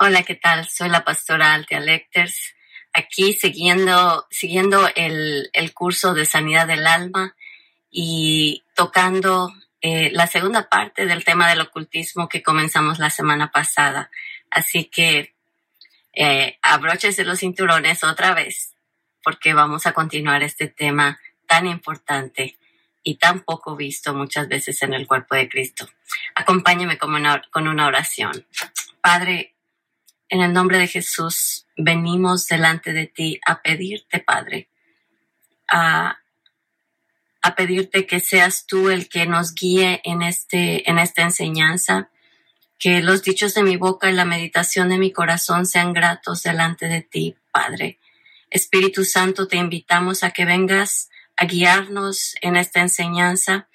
Hola, ¿qué tal? Soy la pastora Altea Lecters, aquí siguiendo, siguiendo el, el curso de sanidad del alma y tocando eh, la segunda parte del tema del ocultismo que comenzamos la semana pasada. Así que eh, abróchese los cinturones otra vez, porque vamos a continuar este tema tan importante y tan poco visto muchas veces en el cuerpo de Cristo. Acompáñeme con una, con una oración. Padre, en el nombre de Jesús, venimos delante de ti a pedirte, Padre, a, a pedirte que seas tú el que nos guíe en, este, en esta enseñanza, que los dichos de mi boca y la meditación de mi corazón sean gratos delante de ti, Padre. Espíritu Santo, te invitamos a que vengas a guiarnos en esta enseñanza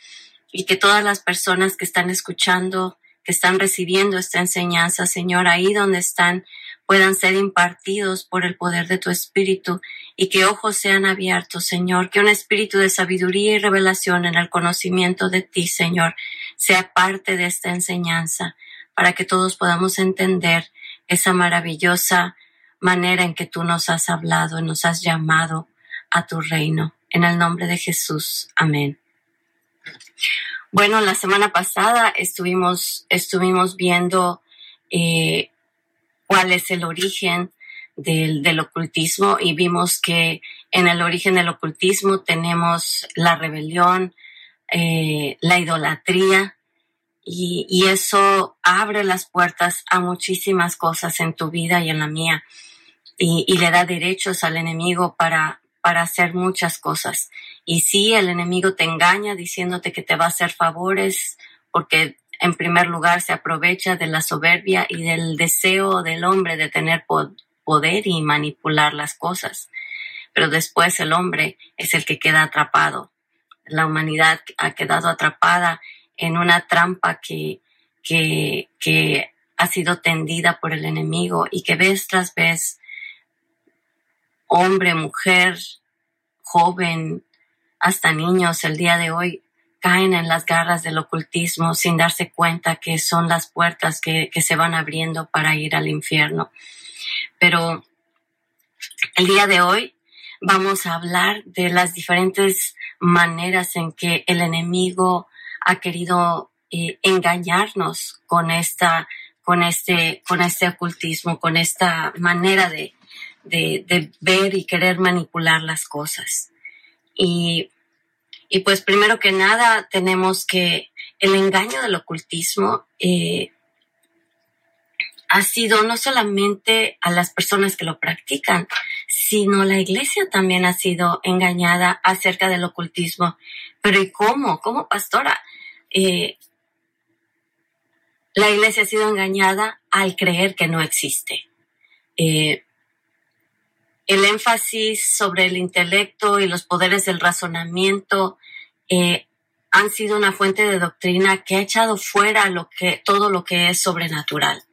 y que todas las personas que están escuchando que están recibiendo esta enseñanza, Señor, ahí donde están, puedan ser impartidos por el poder de tu Espíritu y que ojos sean abiertos, Señor, que un espíritu de sabiduría y revelación en el conocimiento de ti, Señor, sea parte de esta enseñanza, para que todos podamos entender esa maravillosa manera en que tú nos has hablado y nos has llamado a tu reino. En el nombre de Jesús. Amén. Bueno, la semana pasada estuvimos, estuvimos viendo eh, cuál es el origen del, del, ocultismo y vimos que en el origen del ocultismo tenemos la rebelión, eh, la idolatría y, y eso abre las puertas a muchísimas cosas en tu vida y en la mía. Y, y le da derechos al enemigo para para hacer muchas cosas. Y sí, el enemigo te engaña diciéndote que te va a hacer favores porque en primer lugar se aprovecha de la soberbia y del deseo del hombre de tener poder y manipular las cosas. Pero después el hombre es el que queda atrapado. La humanidad ha quedado atrapada en una trampa que, que, que ha sido tendida por el enemigo y que vez tras vez hombre, mujer, joven, hasta niños el día de hoy caen en las garras del ocultismo sin darse cuenta que son las puertas que, se van abriendo para ir al infierno. Pero el día de hoy vamos a hablar de las diferentes maneras en que el enemigo ha querido eh, engañarnos con esta, con este, con este ocultismo, con esta manera de, de, ver y querer manipular las cosas. Y, y, pues primero que nada tenemos que el engaño del ocultismo eh, ha sido no solamente a las personas que lo practican, sino la iglesia también ha sido engañada acerca del ocultismo. Pero ¿y cómo? ¿Cómo, pastora? Eh, la iglesia ha sido engañada al creer que no existe. Eh, el énfasis sobre el intelecto y los poderes del razonamiento eh, han sido una fuente de doctrina que ha echado fuera lo que, todo lo que es sobrenatural.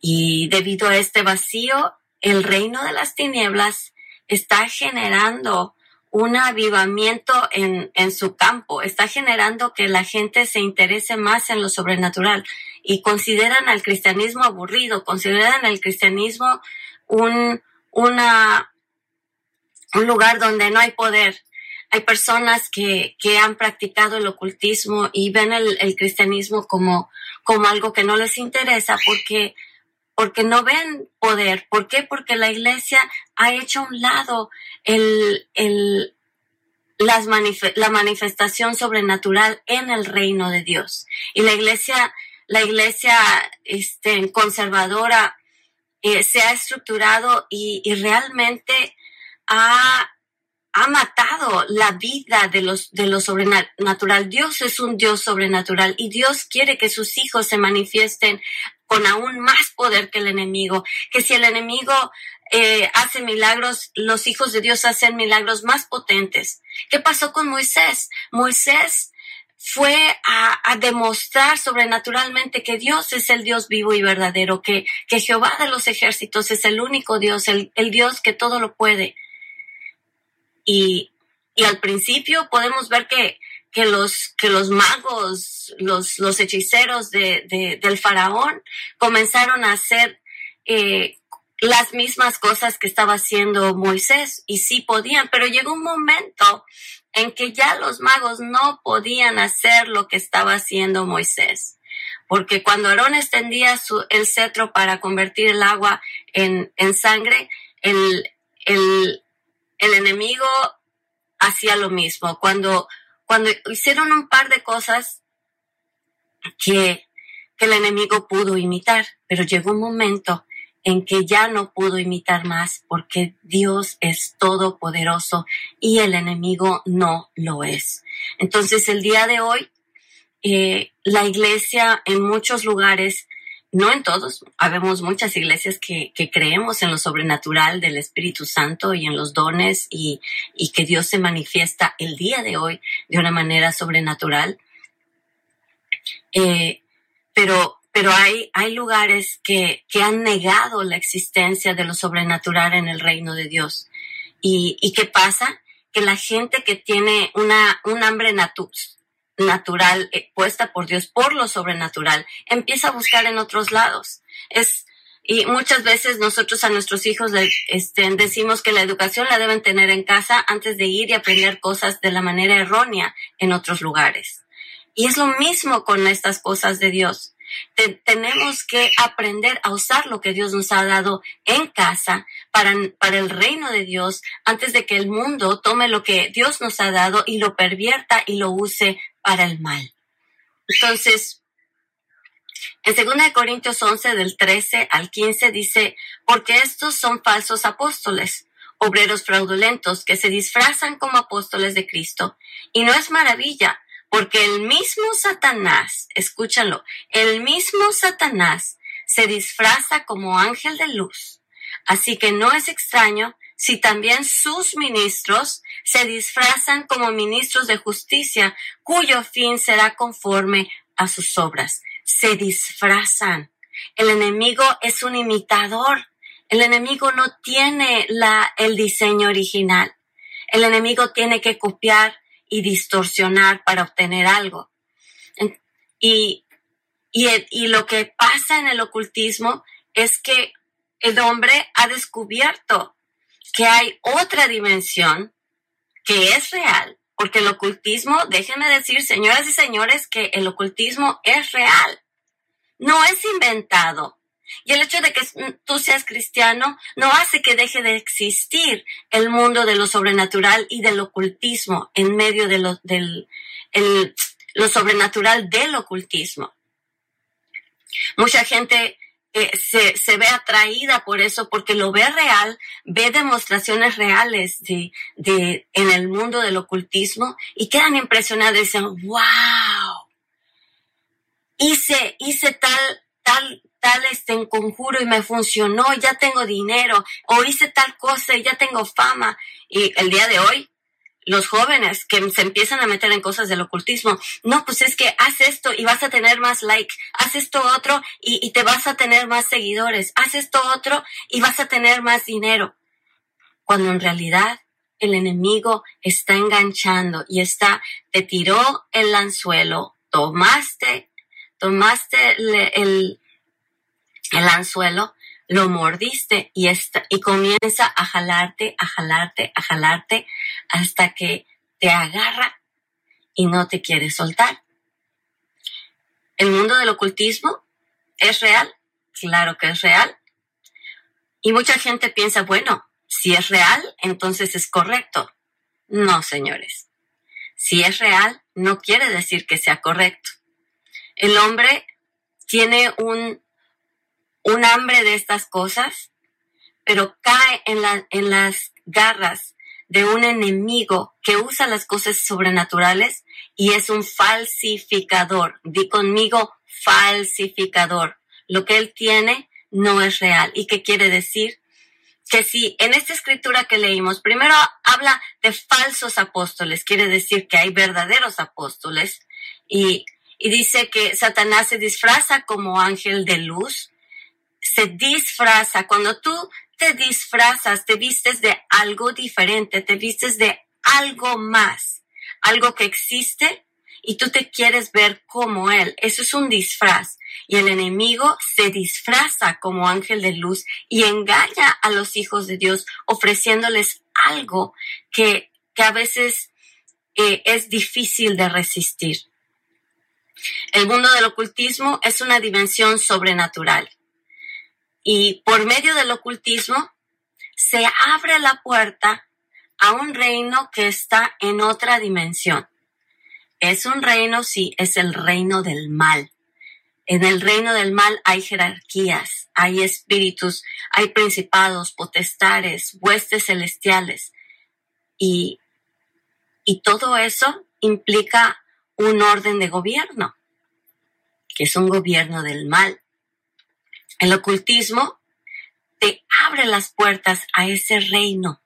Y debido a este vacío, el reino de las tinieblas está generando un avivamiento en, en su campo, está generando que la gente se interese más en lo sobrenatural y consideran al cristianismo aburrido, consideran el cristianismo un, una, un lugar donde no hay poder. Hay personas que, que han practicado el ocultismo y ven el, el, cristianismo como, como algo que no les interesa porque, porque no ven poder. ¿Por qué? Porque la iglesia ha hecho a un lado el, el, las manif la manifestación sobrenatural en el reino de Dios. Y la iglesia, la iglesia este, conservadora eh, se ha estructurado y, y realmente ha, ha, matado la vida de, los, de lo sobrenatural. Dios es un Dios sobrenatural y Dios quiere que sus hijos se manifiesten con aún más poder que el enemigo, que si el enemigo eh, hace milagros, los hijos de Dios hacen milagros más potentes. ¿Qué pasó con Moisés? Moisés fue a, demostrar sobrenaturalmente que Dios es el Dios vivo y verdadero, que, que Jehová de los ejércitos es el único Dios, el, el Dios que todo lo puede. Y, y al principio podemos ver que, que, los, que los magos, los, los hechiceros de, del faraón comenzaron a hacer eh, las mismas cosas que estaba haciendo Moisés y sí podían, pero llegó un momento en que ya los magos no podían hacer lo que estaba haciendo Moisés. Porque cuando Aarón extendía su, el cetro para convertir el agua en, sangre, el, enemigo hacía lo mismo. Cuando, hicieron un par de cosas que el enemigo pudo imitar, pero llegó un momento en que ya no pudo imitar más porque Dios es todopoderoso y el enemigo no lo es. Entonces el día de hoy, eh, la iglesia en muchos lugares, no en todos, habemos muchas iglesias que, que, creemos en lo sobrenatural del Espíritu Santo y en los dones y, y que Dios se manifiesta el día de hoy de una manera sobrenatural. Eh, pero pero hay, hay lugares que, que han negado la existencia de lo sobrenatural en el reino de Dios. ¿Y, y qué pasa? Que la gente que tiene una, un hambre natural eh, puesta por Dios por lo sobrenatural empieza a buscar en otros lados. Es, y muchas veces nosotros a nuestros hijos este, decimos que la educación la deben tener en casa antes de ir y aprender cosas de la manera errónea en otros lugares. Y es lo mismo con estas cosas de Dios tenemos que aprender a usar lo que Dios nos ha dado en casa para, para el reino de Dios antes de que el mundo tome lo que Dios nos ha dado y lo pervierta y lo use para el mal. Entonces, en 2 Corintios 11 del 13 al 15 dice, porque estos son falsos apóstoles, obreros fraudulentos que se disfrazan como apóstoles de Cristo. Y no es maravilla, porque el mismo Satanás, escúchalo, el mismo Satanás se disfraza como ángel de luz. Así que no es extraño si también sus ministros se disfrazan como ministros de justicia, cuyo fin será conforme a sus obras. Se disfrazan. El enemigo es un imitador. El enemigo no tiene la, el diseño original. El enemigo tiene que copiar y distorsionar para obtener algo. Y, y, lo que pasa en el ocultismo es que el hombre ha descubierto que hay otra dimensión que es real, porque el ocultismo, déjenme decir, señoras y señores, que el ocultismo es real, no es inventado. Y el hecho de que tú seas cristiano no hace que deje de existir el mundo de lo sobrenatural y del ocultismo en medio de lo, del, el, lo sobrenatural del ocultismo. Mucha gente eh, se, se, ve atraída por eso porque lo ve real, ve demostraciones reales de, de, en el mundo del ocultismo y quedan impresionados y dicen, wow, hice, hice tal, tal tal este conjuro y me funcionó, ya tengo dinero, o hice tal cosa y ya tengo fama. Y el día de hoy, los jóvenes que se empiezan a meter en cosas del ocultismo, no, pues es que haz esto y vas a tener más like, haz esto otro y, y te vas a tener más seguidores, haz esto otro y vas a tener más dinero. Cuando en realidad el enemigo está enganchando y está, te tiró el anzuelo, tomaste, tomaste el, el anzuelo, lo mordiste y, y comienza a jalarte, a jalarte, a jalarte hasta que te agarra y no te quiere soltar. ¿El mundo del ocultismo es real? Claro que es real. Y mucha gente piensa, bueno, si es real, entonces es correcto. No, señores. Si es real, no quiere decir que sea correcto. El hombre tiene un un hambre de estas cosas, pero cae en, la, en las garras de un enemigo que usa las cosas sobrenaturales y es un falsificador. Di conmigo, falsificador. Lo que él tiene no es real. ¿Y qué quiere decir? Que si en esta escritura que leímos, primero habla de falsos apóstoles, quiere decir que hay verdaderos apóstoles y, y dice que Satanás se disfraza como ángel de luz se disfraza. Cuando tú te disfrazas, te vistes de algo diferente, te vistes de algo más, algo que existe y tú te quieres ver como Él. Eso es un disfraz. Y el enemigo se disfraza como ángel de luz y engaña a los hijos de Dios ofreciéndoles algo que, que a veces eh, es difícil de resistir. El mundo del ocultismo es una dimensión sobrenatural. Y por medio del ocultismo se abre la puerta a un reino que está en otra dimensión. Es un reino, sí, es el reino del mal. En el reino del mal hay jerarquías, hay espíritus, hay principados, potestades, huestes celestiales. Y, y todo eso implica un orden de gobierno, que es un gobierno del mal. El ocultismo te abre las puertas a ese reino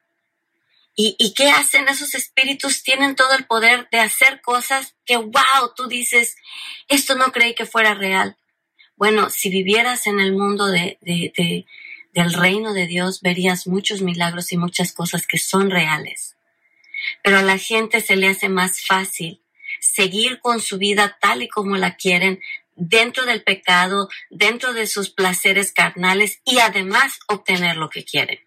¿Y, qué hacen esos espíritus? Tienen todo el poder de hacer cosas que, wow, tú dices, esto no creí que fuera real. Bueno, si vivieras en el mundo de, de, del reino de Dios, verías muchos milagros y muchas cosas que son reales. Pero a la gente se le hace más fácil seguir con su vida tal y como la quieren, dentro del pecado, dentro de sus placeres carnales y además obtener lo que quieren.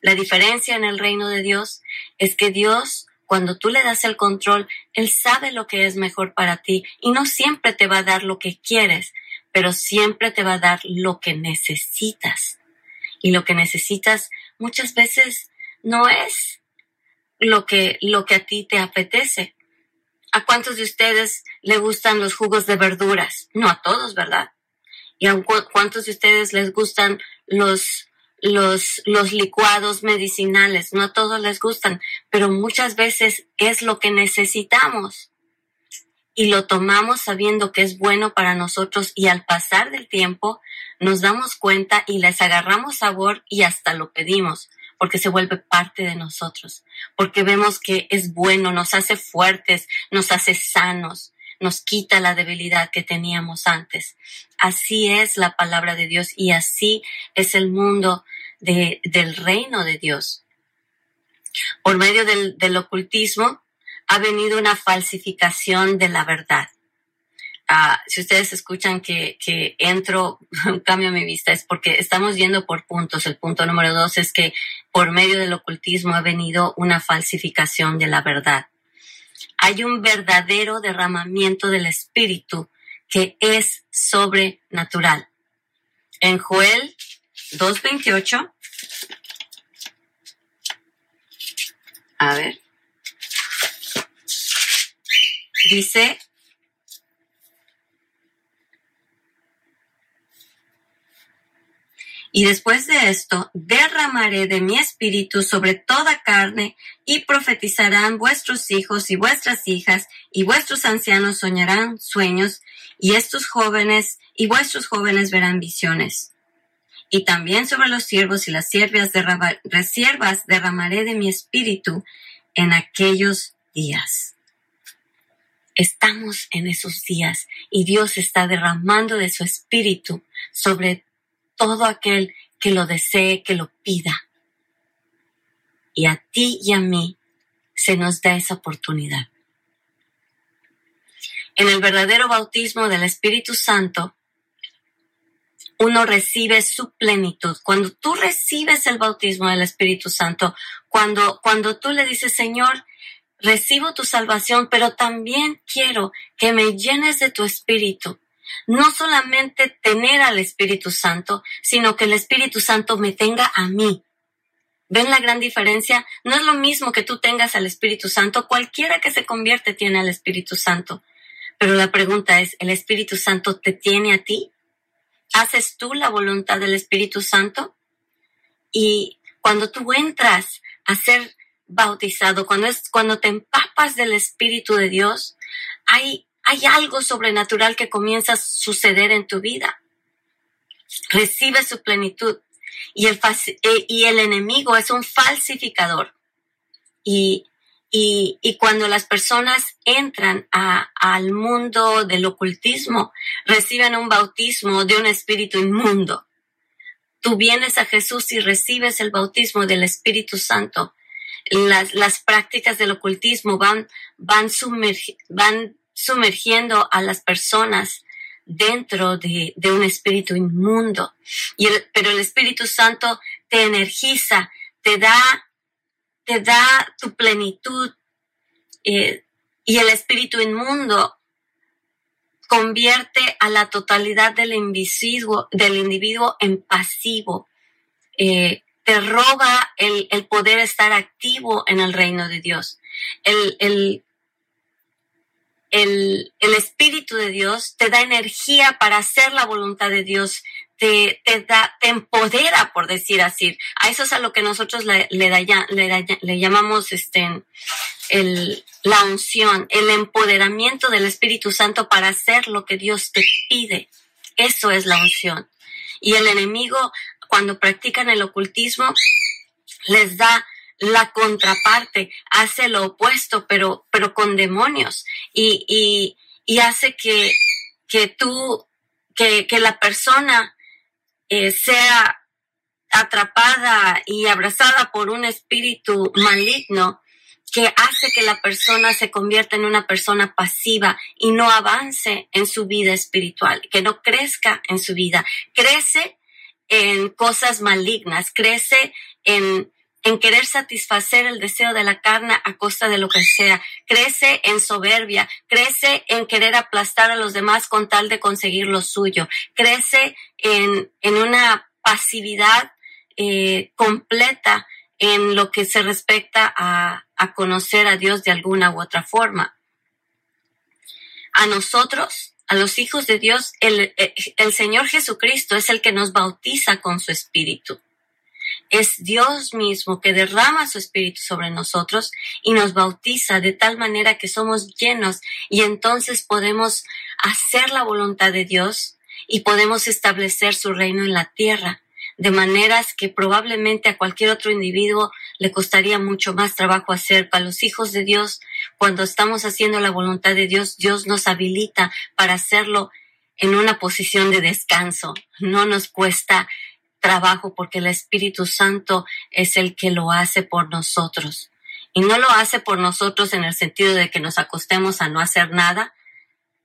La diferencia en el reino de Dios es que Dios, cuando tú le das el control, Él sabe lo que es mejor para ti y no siempre te va a dar lo que quieres, pero siempre te va a dar lo que necesitas. Y lo que necesitas muchas veces no es lo que, lo que a ti te apetece. ¿A cuántos de ustedes le gustan los jugos de verduras? No a todos, ¿verdad? ¿Y a cuántos de ustedes les gustan los los, los licuados medicinales. No a todos les gustan, pero muchas veces es lo que necesitamos. Y lo tomamos sabiendo que es bueno para nosotros y al pasar del tiempo nos damos cuenta y les agarramos sabor y hasta lo pedimos porque se vuelve parte de nosotros, porque vemos que es bueno, nos hace fuertes, nos hace sanos, nos quita la debilidad que teníamos antes. Así es la palabra de Dios y así es el mundo del reino de Dios. Por medio del, ocultismo ha venido una falsificación de la verdad. Ah, si ustedes escuchan que, que entro, cambio mi vista, es porque estamos yendo por puntos. El punto número dos es que por medio del ocultismo ha venido una falsificación de la verdad. Hay un verdadero derramamiento del espíritu que es sobrenatural. En Joel 2.28. A ver. Dice, Y después de esto, derramaré de mi espíritu sobre toda carne, y profetizarán vuestros hijos y vuestras hijas, y vuestros ancianos soñarán sueños, y estos jóvenes y vuestros jóvenes verán visiones y también sobre los siervos y las siervas, siervas derramaré de mi espíritu en aquellos días. Estamos en esos días y Dios está derramando de su espíritu sobre todo aquel que lo desee, que lo pida. Y a ti y a mí se nos da esa oportunidad. En el verdadero bautismo del Espíritu Santo, uno recibe su plenitud. Cuando tú recibes el bautismo del Espíritu Santo, cuando, cuando tú le dices, Señor, recibo tu salvación, pero también quiero que me llenes de tu Espíritu. No solamente tener al Espíritu Santo, sino que el Espíritu Santo me tenga a mí. ¿Ven la gran diferencia? No es lo mismo que tú tengas al Espíritu Santo. Cualquiera que se convierte tiene al Espíritu Santo. Pero la pregunta es, ¿el Espíritu Santo te tiene a ti? haces tú la voluntad del Espíritu Santo. Y cuando tú entras a ser bautizado, cuando, es, cuando te empapas del Espíritu de Dios, hay, hay algo sobrenatural que comienza a suceder en tu vida. Recibe su plenitud. Y el, eh, enemigo es un falsificador. Y y, cuando las personas entran al mundo del ocultismo, reciben un bautismo de un espíritu inmundo. Tú vienes a Jesús y recibes el bautismo del Espíritu Santo. Las, prácticas del ocultismo van, van, van sumergiendo a las personas dentro de, un espíritu inmundo. Y pero el Espíritu Santo te energiza, te da, te da tu plenitud. Eh, y el espíritu inmundo convierte a la totalidad del individuo, del individuo en pasivo. Eh, te roba el, poder estar activo en el reino de Dios. El, el, el, Espíritu de Dios te da energía para hacer la voluntad de Dios, te, te, da, te empodera, por decir así. A eso es a lo que nosotros le, le, le, llamamos este, el, la unción, el empoderamiento del Espíritu Santo para hacer lo que Dios te pide. Eso es la unción. Y el enemigo, cuando practican el ocultismo, les da la contraparte, hace lo opuesto, pero, pero con demonios y, y, y hace que, que tú, que, que la persona eh, sea atrapada y abrazada por un espíritu maligno que hace que la persona se convierta en una persona pasiva y no avance en su vida espiritual, que no crezca en su vida. Crece en cosas malignas, crece en en querer satisfacer el deseo de la carne a costa de lo que sea. Crece en soberbia, crece en querer aplastar a los demás con tal de conseguir lo suyo. Crece en, en una pasividad eh, completa en lo que se respecta a, a conocer a Dios de alguna u otra forma. A nosotros, a los hijos de Dios, el, el Señor Jesucristo es el que nos bautiza con su Espíritu. Es Dios mismo que derrama su espíritu sobre nosotros y nos bautiza de tal manera que somos llenos y entonces podemos hacer la voluntad de Dios y podemos establecer su reino en la tierra de maneras que probablemente a cualquier otro individuo le costaría mucho más trabajo hacer. Para los hijos de Dios, cuando estamos haciendo la voluntad de Dios, Dios nos habilita para hacerlo en una posición de descanso. No nos cuesta trabajo porque el Espíritu Santo es el que lo hace por nosotros. Y no lo hace por nosotros en el sentido de que nos acostemos a no hacer nada,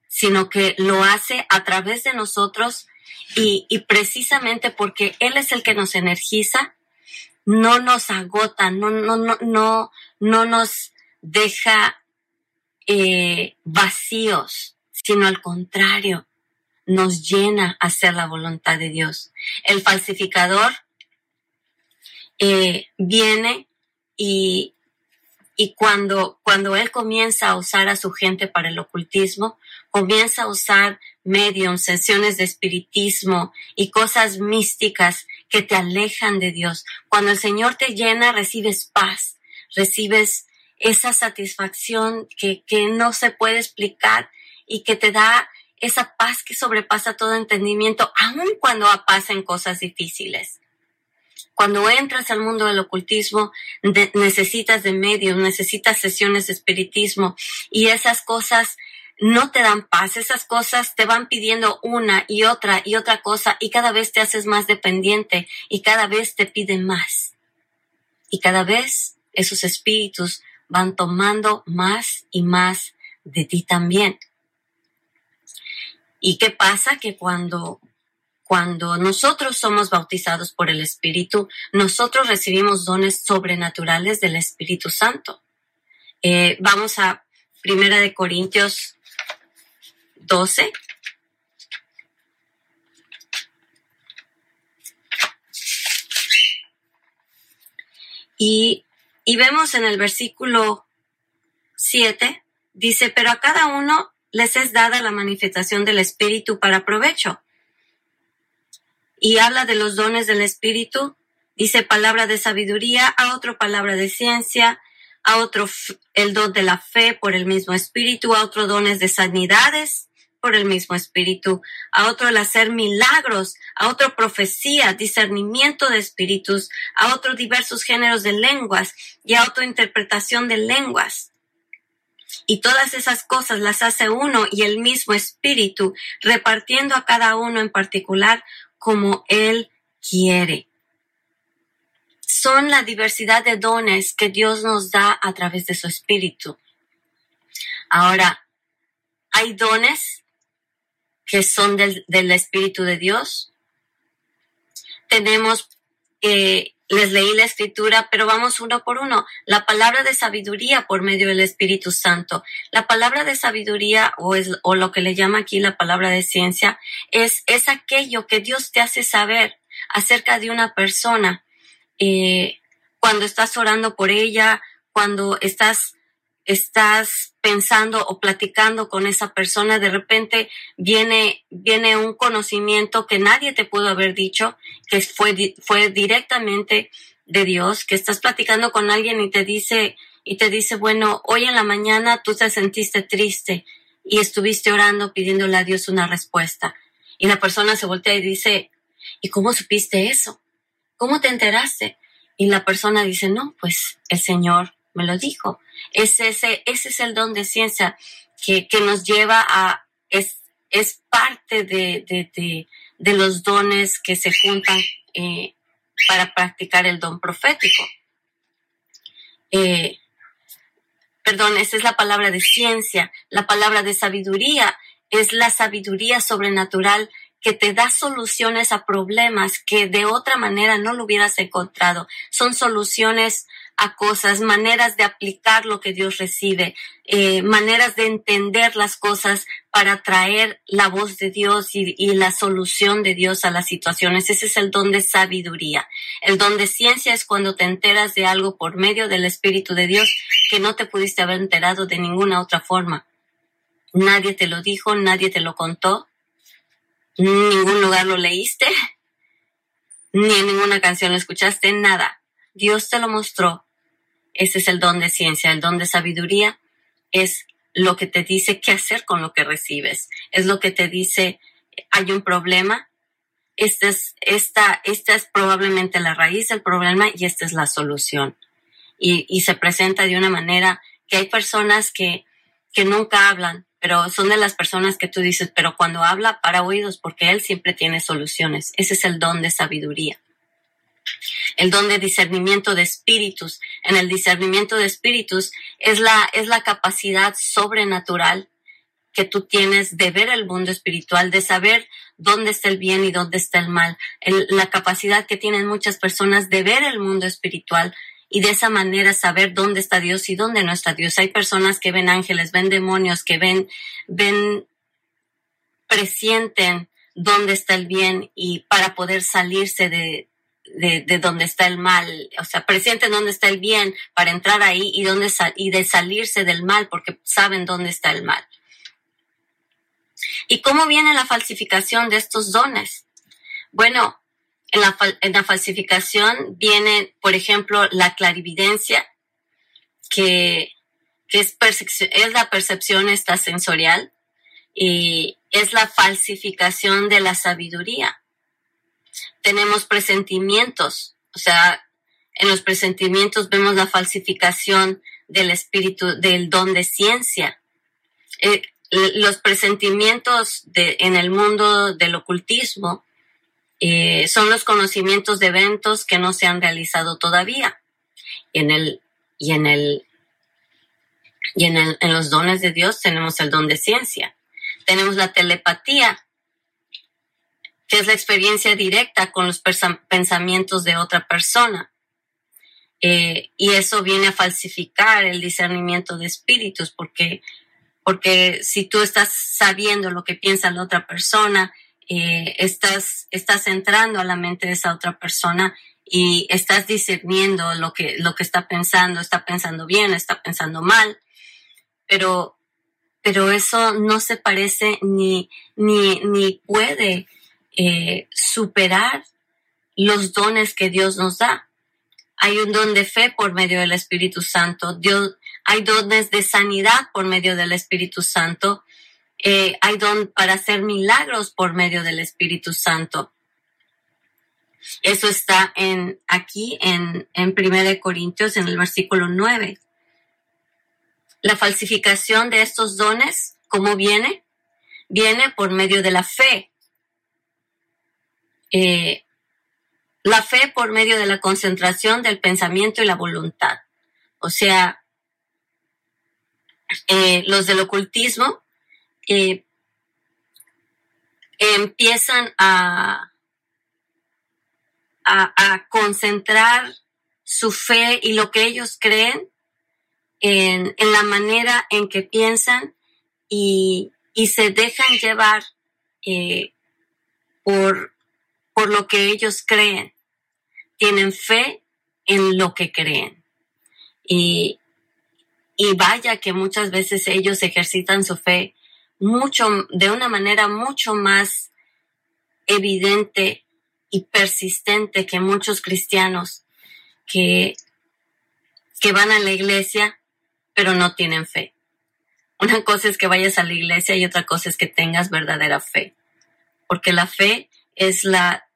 sino que lo hace a través de nosotros y, precisamente porque Él es el que nos energiza, no nos agota, no, no, no, no, no nos deja eh, vacíos, sino al contrario, nos llena hacer la voluntad de Dios. El falsificador eh, viene y, y cuando, cuando él comienza a usar a su gente para el ocultismo, comienza a usar mediums, sesiones de espiritismo y cosas místicas que te alejan de Dios. Cuando el Señor te llena, recibes paz, recibes esa satisfacción que, que no se puede explicar y que te da esa paz que sobrepasa todo entendimiento, aun cuando pasen cosas difíciles. Cuando entras al mundo del ocultismo, necesitas de medios, necesitas sesiones de espiritismo y esas cosas no te dan paz, esas cosas te van pidiendo una y otra y otra cosa y cada vez te haces más dependiente y cada vez te piden más. Y cada vez esos espíritus van tomando más y más de ti también. ¿Y qué pasa? Que cuando, cuando nosotros somos bautizados por el Espíritu, nosotros recibimos dones sobrenaturales del Espíritu Santo. Eh, vamos a Primera de Corintios 12. Y, y vemos en el versículo 7, dice, pero a cada uno les es dada la manifestación del Espíritu para provecho. Y habla de los dones del Espíritu, dice palabra de sabiduría, a otro palabra de ciencia, a otro el don de la fe por el mismo Espíritu, a otro dones de sanidades por el mismo Espíritu, a otro el hacer milagros, a otro profecía, discernimiento de espíritus, a otro diversos géneros de lenguas y a otro interpretación de lenguas. Y todas esas cosas las hace uno y el mismo espíritu, repartiendo a cada uno en particular como él quiere. Son la diversidad de dones que Dios nos da a través de su espíritu. Ahora, hay dones que son del, del Espíritu de Dios. Tenemos eh, les leí la escritura, pero vamos uno por uno. La palabra de sabiduría por medio del Espíritu Santo. La palabra de sabiduría, o, es, o lo que le llama aquí la palabra de ciencia, es, es aquello que Dios te hace saber acerca de una persona. Eh, cuando estás orando por ella, cuando estás estás pensando o platicando con esa persona, de repente viene, viene un conocimiento que nadie te pudo haber dicho, que fue, fue directamente de Dios, que estás platicando con alguien y te dice, y te dice, bueno, hoy en la mañana tú te sentiste triste y estuviste orando pidiéndole a Dios una respuesta. Y la persona se voltea y dice, ¿y cómo supiste eso? ¿Cómo te enteraste? Y la persona dice, no, pues el Señor me lo dijo. Es ese, ese es el don de ciencia que, que nos lleva a, es, es parte de, de, de, los dones que se juntan eh, para practicar el don profético. Eh, perdón, esa es la palabra de ciencia. La palabra de sabiduría es la sabiduría sobrenatural que te da soluciones a problemas que de otra manera no lo hubieras encontrado. Son soluciones a cosas, maneras de aplicar lo que Dios recibe, eh, maneras de entender las cosas para traer la voz de Dios y, y, la solución de Dios a las situaciones. Ese es el don de sabiduría. El don de ciencia es cuando te enteras de algo por medio del Espíritu de Dios que no te pudiste haber enterado de ninguna otra forma. Nadie te lo dijo, nadie te lo contó, en ningún lugar lo leíste, ni en ninguna canción lo escuchaste, nada. Dios te lo mostró ese es el don de ciencia, el don de sabiduría es lo que te dice qué hacer con lo que recibes, es lo que te dice hay un problema, esta es, esta, esta es probablemente la raíz del problema y esta es la solución. Y, y se presenta de una manera que hay personas que, que nunca hablan, pero son de las personas que tú dices, pero cuando habla para oídos, porque él siempre tiene soluciones. Ese es el don de sabiduría el don de discernimiento de espíritus. En el discernimiento de espíritus es la, es la capacidad sobrenatural que tú tienes de ver el mundo espiritual, de saber dónde está el bien y dónde está el mal, la capacidad que tienen muchas personas de ver el mundo espiritual y de esa manera saber dónde está Dios y dónde no está Dios. Hay personas que ven ángeles, ven demonios, que ven, ven, presienten dónde está el bien y para poder salirse de, de, de dónde está el mal, o sea, presenten dónde está el bien para entrar ahí y, dónde y de salirse del mal porque saben dónde está el mal. ¿Y cómo viene la falsificación de estos dones? Bueno, en la, en la falsificación viene, por ejemplo, la clarividencia, que, que es, es la percepción esta sensorial y es la falsificación de la sabiduría tenemos presentimientos, o sea, en los presentimientos vemos la falsificación del espíritu, del don de ciencia. Eh, los presentimientos de, en el mundo del ocultismo eh, son los conocimientos de eventos que no se han realizado todavía. En el, y en el, y en, el, en los dones de Dios tenemos el don de ciencia. Tenemos la telepatía, que es la experiencia directa con los pensamientos de otra persona. Eh, y eso viene a falsificar el discernimiento de espíritus, porque, porque si tú estás sabiendo lo que piensa la otra persona, eh, estás, estás entrando a la mente de esa otra persona y estás discerniendo lo que, lo que está pensando, está pensando bien, está pensando mal, pero, pero eso no se parece ni, ni, ni puede eh, superar los dones que Dios nos da. Hay un don de fe por medio del Espíritu Santo. Dios, hay dones de sanidad por medio del Espíritu Santo. Eh, hay don para hacer milagros por medio del Espíritu Santo. Eso está en, aquí en, en 1 Corintios, en el versículo 9. La falsificación de estos dones, ¿cómo viene? Viene por medio de la fe. Eh, la fe por medio de la concentración del pensamiento y la voluntad. O sea, eh, los del ocultismo eh, empiezan a, a, concentrar su fe y lo que ellos creen en, la manera en que piensan y, se dejan llevar eh, por, por lo que ellos creen. Tienen fe en lo que creen. Y, y vaya que muchas veces ellos ejercitan su fe mucho, de una manera mucho más evidente y persistente que muchos cristianos que, que van a la iglesia pero no tienen fe. Una cosa es que vayas a la iglesia y otra cosa es que tengas verdadera fe. Porque la fe es la,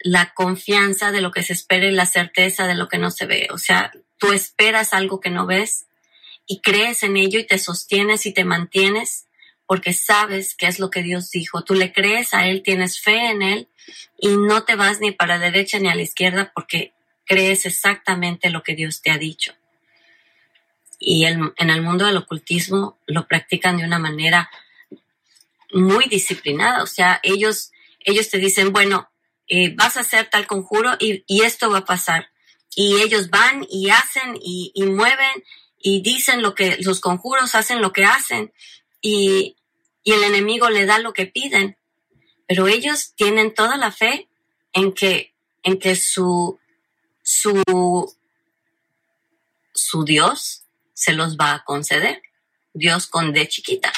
la confianza de lo que se espera y la certeza de lo que no se ve. O sea, tú esperas algo que no ves y crees en ello y te sostienes y te mantienes porque sabes qué es lo que Dios dijo. Tú le crees a Él, tienes fe en Él y no te vas ni para la derecha ni a la izquierda porque crees exactamente lo que Dios te ha dicho. Y en el mundo del ocultismo lo practican de una manera muy disciplinada. O sea, ellos, ellos te dicen, bueno, eh, vas a hacer tal conjuro y, esto va a pasar. Y ellos van y hacen y, mueven y dicen lo que los conjuros hacen lo que hacen y, y el enemigo le da lo que piden. Pero ellos tienen toda la fe en que, en que su, su, su Dios se los va a conceder. Dios con D chiquita.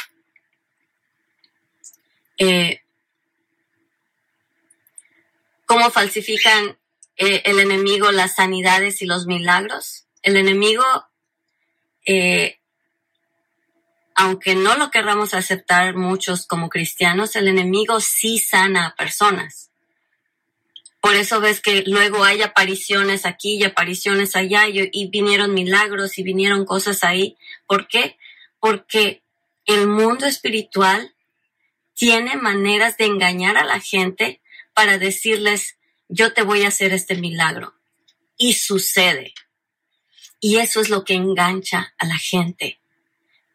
Eh, ¿Cómo falsifican eh, el enemigo las sanidades y los milagros? El enemigo eh, aunque no lo querramos aceptar muchos como cristianos, el enemigo sí sana a personas. Por eso ves que luego hay apariciones aquí y apariciones allá y, vinieron milagros y vinieron cosas ahí. ¿Por qué? Porque el mundo espiritual tiene maneras de engañar a la gente para decirles, yo te voy a hacer este milagro. Y sucede. Y eso es lo que engancha a la gente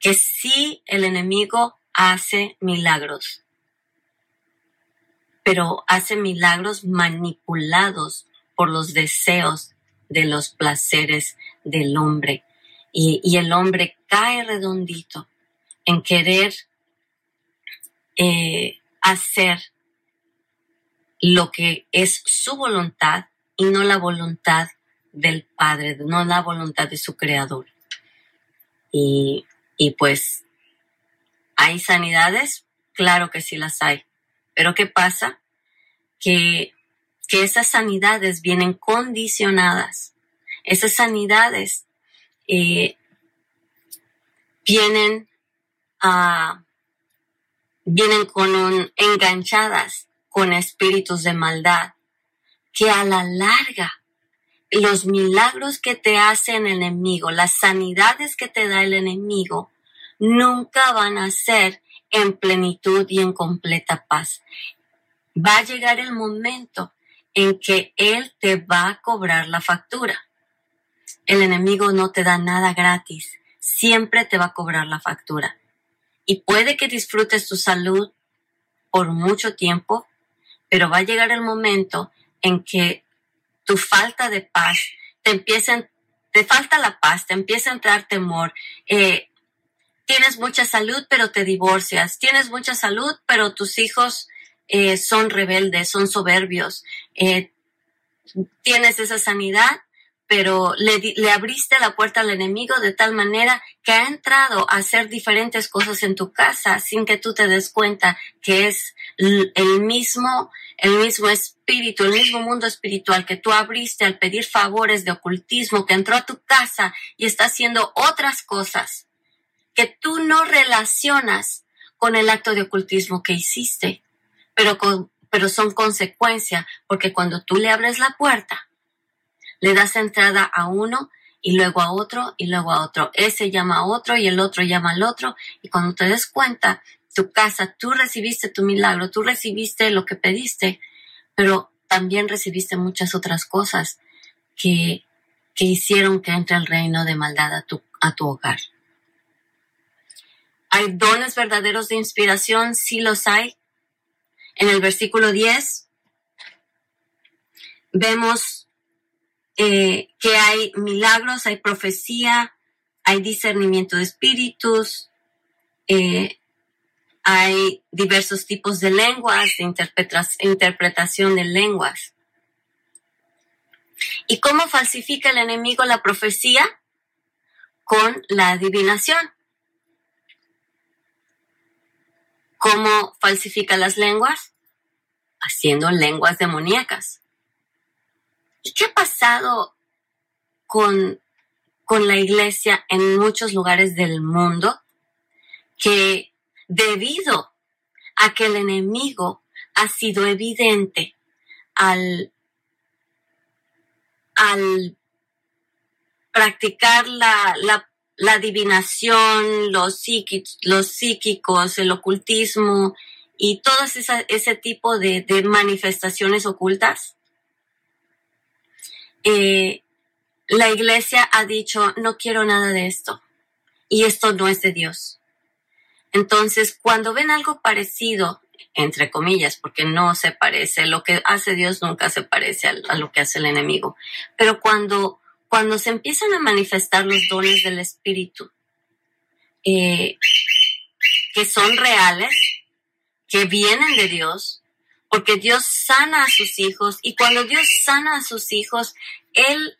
que sí el enemigo hace milagros, pero hace milagros manipulados por los deseos de los placeres del hombre. Y, el hombre cae redondito en querer eh, hacer lo que es su voluntad y no la voluntad del Padre, no la voluntad de su Creador. Y y pues, ¿hay sanidades? Claro que sí las hay. Pero ¿qué pasa? Que, que esas sanidades vienen condicionadas. Esas sanidades eh, vienen, a vienen con un, enganchadas con espíritus de maldad que a la larga los milagros que te hace el enemigo, las sanidades que te da el enemigo, nunca van a ser en plenitud y en completa paz. Va a llegar el momento en que Él te va a cobrar la factura. El enemigo no te da nada gratis, siempre te va a cobrar la factura. Y puede que disfrutes tu salud por mucho tiempo, pero va a llegar el momento en que tu falta de paz, te empieza, te falta la paz, te empieza a entrar temor. Eh, tienes mucha salud, pero te divorcias. Tienes mucha salud, pero tus hijos eh, son rebeldes, son soberbios. Eh, tienes esa sanidad, pero le, le, abriste la puerta al enemigo de tal manera que ha entrado a hacer diferentes cosas en tu casa sin que tú te des cuenta que es el mismo, el mismo espíritu, el mismo mundo espiritual que tú abriste al pedir favores de ocultismo, que entró a tu casa y está haciendo otras cosas que tú no relacionas con el acto de ocultismo que hiciste, pero, pero son consecuencia, porque cuando tú le abres la puerta, le das entrada a uno y luego a otro y luego a otro. Ese llama a otro y el otro llama al otro y cuando te des cuenta, tu casa, tú recibiste tu milagro, tú recibiste lo que pediste, pero también recibiste muchas otras cosas que, que hicieron que entre el reino de maldad a tu, a tu hogar. ¿Hay dones verdaderos de inspiración? Sí los hay. En el versículo 10 vemos eh, que hay milagros, hay profecía, hay discernimiento de espíritus, eh, hay diversos tipos de lenguas, de interpretación de lenguas. ¿Y cómo falsifica el enemigo la profecía? Con la adivinación. ¿Cómo falsifica las lenguas? Haciendo lenguas demoníacas. ¿Y qué ha pasado con, con la iglesia en muchos lugares del mundo? Que debido a que el enemigo ha sido evidente al, al practicar la, la, la adivinación, los, psíquicos, los psíquicos, el ocultismo y todo ese tipo de manifestaciones ocultas, eh, la iglesia ha dicho, no quiero nada de esto y esto no es de Dios. Entonces, cuando ven algo parecido, entre comillas, porque no se parece, lo que hace Dios nunca se parece a, lo que hace el enemigo, pero cuando, cuando se empiezan a manifestar los dones del Espíritu, eh, que son reales, que vienen de Dios, porque Dios sana a sus hijos y cuando Dios sana a sus hijos, Él,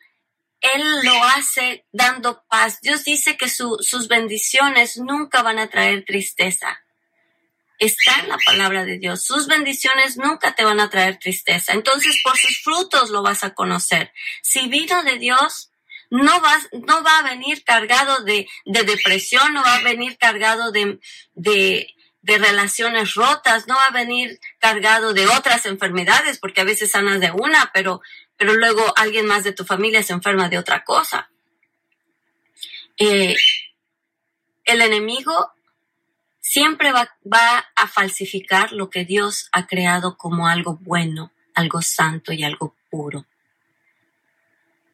Él lo hace dando paz. Dios dice que sus bendiciones nunca van a traer tristeza. Está en la palabra de Dios. Sus bendiciones nunca te van a traer tristeza. Entonces, por sus frutos lo vas a conocer. Si vino de Dios, no, vas, no va a venir cargado de, de depresión, no va a venir cargado de, de, de relaciones rotas, no va a venir cargado de otras enfermedades, porque a veces sanas de una, pero, pero luego alguien más de tu familia se enferma de otra cosa. Eh, el enemigo siempre va, va a falsificar lo que Dios ha creado como algo bueno, algo santo y algo puro.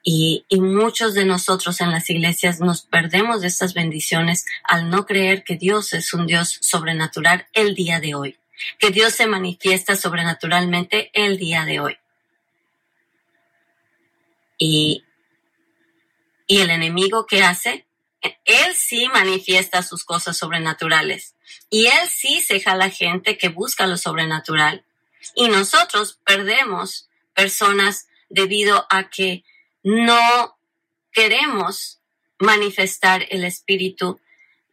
Y, muchos de nosotros en las iglesias nos perdemos de estas bendiciones al no creer que Dios es un Dios sobrenatural el día de hoy, que Dios se manifiesta sobrenaturalmente el día de hoy. Y, y el enemigo que hace, él sí manifiesta sus cosas sobrenaturales y él sí se jala gente que busca lo sobrenatural. Y nosotros perdemos personas debido a que no queremos manifestar el Espíritu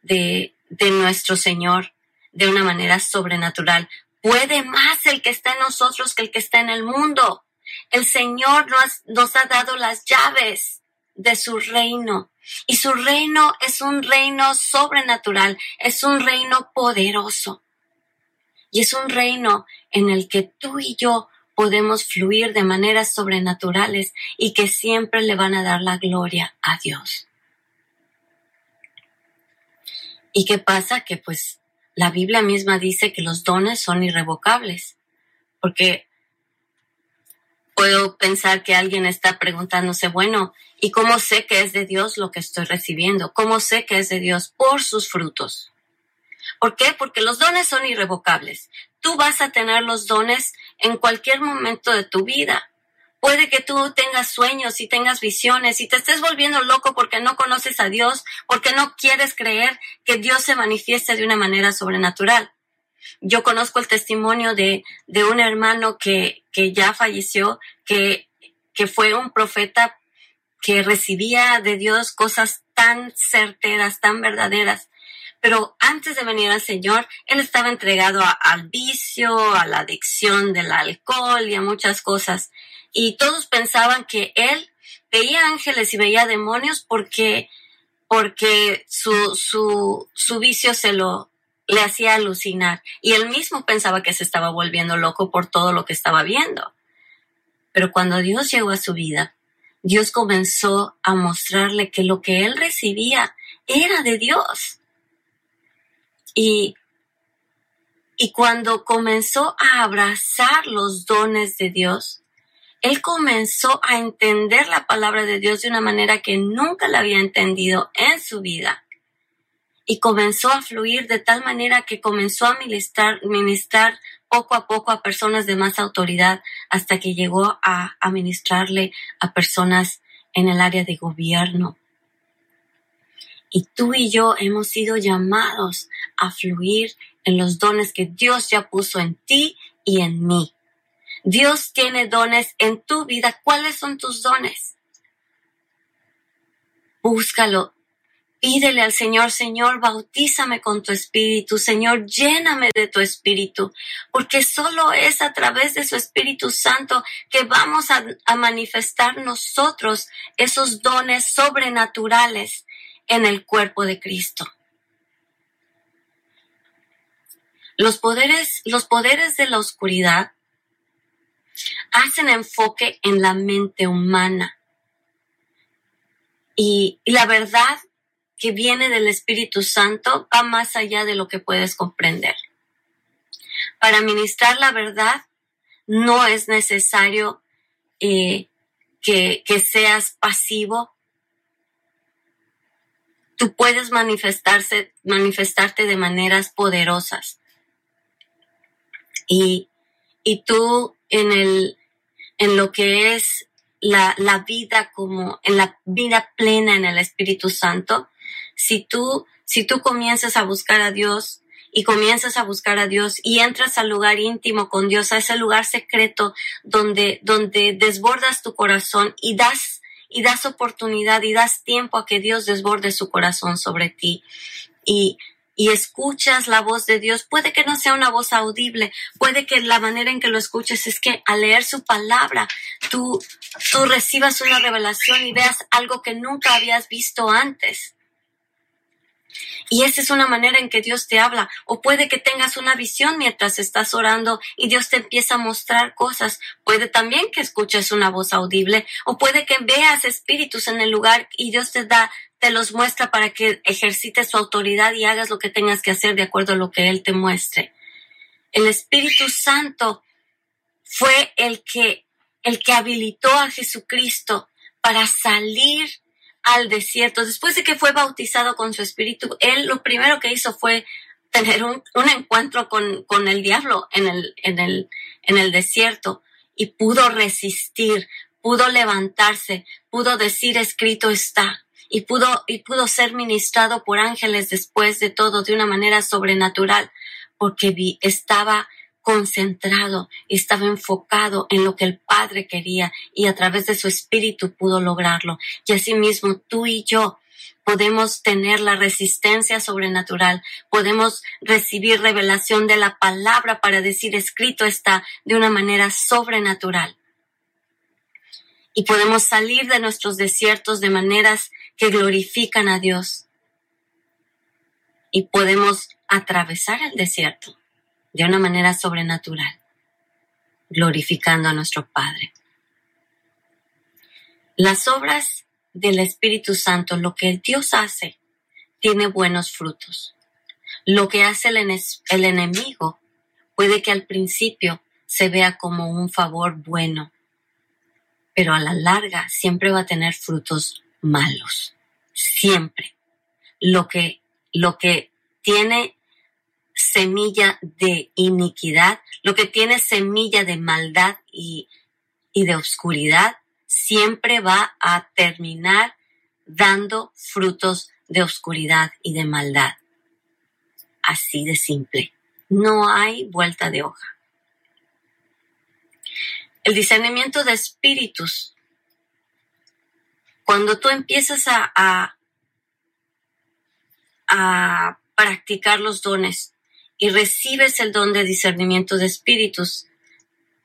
de, de nuestro Señor de una manera sobrenatural. Puede más el que está en nosotros que el que está en el mundo. El Señor nos, nos ha dado las llaves de su reino. Y su reino es un reino sobrenatural, es un reino poderoso. Y es un reino en el que tú y yo podemos fluir de maneras sobrenaturales y que siempre le van a dar la gloria a Dios. ¿Y qué pasa? Que pues la Biblia misma dice que los dones son irrevocables, porque puedo pensar que alguien está preguntándose, bueno, ¿y cómo sé que es de Dios lo que estoy recibiendo? ¿Cómo sé que es de Dios? Por sus frutos. ¿Por qué? Porque los dones son irrevocables. Tú vas a tener los dones en cualquier momento de tu vida. Puede que tú tengas sueños y tengas visiones y te estés volviendo loco porque no conoces a Dios, porque no quieres creer que Dios se manifieste de una manera sobrenatural. Yo conozco el testimonio de, de un hermano que, que ya falleció, que, que fue un profeta que recibía de Dios cosas tan certeras, tan verdaderas, pero antes de venir al Señor, él estaba entregado al vicio, a la adicción del alcohol y a muchas cosas. Y todos pensaban que él veía ángeles y veía demonios porque, porque su, su, su vicio se lo le hacía alucinar. Y él mismo pensaba que se estaba volviendo loco por todo lo que estaba viendo. Pero cuando Dios llegó a su vida, Dios comenzó a mostrarle que lo que él recibía era de Dios y, cuando comenzó a abrazar los dones de Dios, él comenzó a entender la palabra de Dios de una manera que nunca la había entendido en su vida. y comenzó a fluir de tal manera que comenzó a ministrar, ministrar poco a poco a personas de más autoridad hasta que llegó a administrarle a personas en el área de gobierno. Y tú y yo hemos sido llamados a fluir en los dones que Dios ya puso en ti y en mí. Dios tiene dones en tu vida. ¿Cuáles son tus dones? Búscalo Pídele al Señor, Señor, bautízame con tu espíritu, Señor, lléname de tu espíritu, porque solo es a través de su Espíritu Santo que vamos a, manifestar nosotros esos dones sobrenaturales en el cuerpo de Cristo. Los poderes, los poderes de la oscuridad hacen enfoque en la mente humana. Y, la verdad que viene del Espíritu Santo va más allá de lo que puedes comprender. Para ministrar la verdad no es necesario eh, que seas pasivo. Tú puedes manifestarse, manifestarte de maneras poderosas. Y, y tú en el, en lo que es la, la, vida como en la vida plena en el Espíritu Santo, si tú, si tú comienzas a buscar a Dios y comienzas a buscar a Dios y entras al lugar íntimo con Dios, a ese lugar secreto donde, donde desbordas tu corazón y das, y das oportunidad y das tiempo a que Dios desborde su corazón sobre ti. Y, y escuchas la voz de Dios, puede que no sea una voz audible, puede que la manera en que lo escuches es que al leer su palabra, tú, tú recibas una revelación y veas algo que nunca habías visto antes. Y esa es una manera en que Dios te habla. O puede que tengas una visión mientras estás orando y Dios te empieza a mostrar cosas. Puede también que escuches una voz audible. O puede que veas espíritus en el lugar y Dios te da, te los muestra para que ejercites su autoridad y hagas lo que tengas que hacer de acuerdo a lo que Él te muestre. El Espíritu Santo fue el que, el que habilitó a Jesucristo para salir al desierto. Después de que fue bautizado con su espíritu, él lo primero que hizo fue tener un, encuentro con, con, el diablo en el, en, el, en el desierto y pudo resistir, pudo levantarse, pudo decir escrito está y pudo, y pudo ser ministrado por ángeles después de todo de una manera sobrenatural porque vi, estaba concentrado, estaba enfocado en lo que el Padre quería y a través de su espíritu pudo lograrlo. Y asimismo tú y yo podemos tener la resistencia sobrenatural, podemos recibir revelación de la palabra para decir escrito está de una manera sobrenatural. Y podemos salir de nuestros desiertos de maneras que glorifican a Dios. Y podemos atravesar el desierto de una manera sobrenatural, glorificando a nuestro Padre. Las obras del Espíritu Santo, lo que Dios hace, tiene buenos frutos. Lo que hace el, el enemigo puede que al principio se vea como un favor bueno, pero a la larga siempre va a tener frutos malos. Siempre. Lo que, lo que tiene semilla de iniquidad, lo que tiene semilla de maldad y, y de oscuridad, siempre va a terminar dando frutos de oscuridad y de maldad. Así de simple. No hay vuelta de hoja. El discernimiento de espíritus. Cuando tú empiezas a, a, a practicar los dones, y recibes el don de discernimiento de espíritus,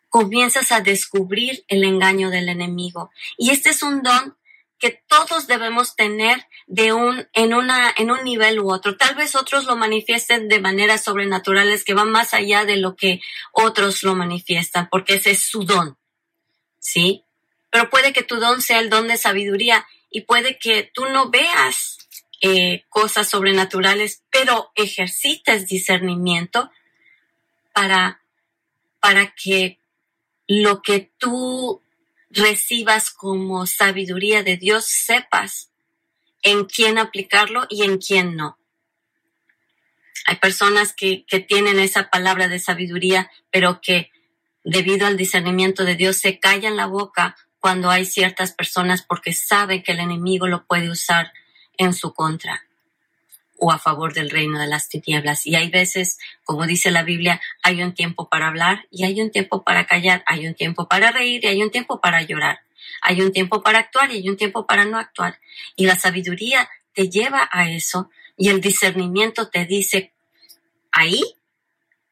comienzas a descubrir el engaño del enemigo. Y este es un don que todos debemos tener de un, en, una, en un nivel u otro. Tal vez otros lo manifiesten de maneras sobrenaturales que van más allá de lo que otros lo manifiestan, porque ese es su don. ¿Sí? Pero puede que tu don sea el don de sabiduría y puede que tú no veas eh, cosas sobrenaturales, pero ejercites discernimiento para, para que lo que tú recibas como sabiduría de Dios sepas en quién aplicarlo y en quién no. Hay personas que, que tienen esa palabra de sabiduría, pero que debido al discernimiento de Dios se callan la boca cuando hay ciertas personas porque saben que el enemigo lo puede usar en su contra o a favor del reino de las tinieblas. Y hay veces, como dice la Biblia, hay un tiempo para hablar y hay un tiempo para callar, hay un tiempo para reír y hay un tiempo para llorar, hay un tiempo para actuar y hay un tiempo para no actuar. Y la sabiduría te lleva a eso y el discernimiento te dice, ahí,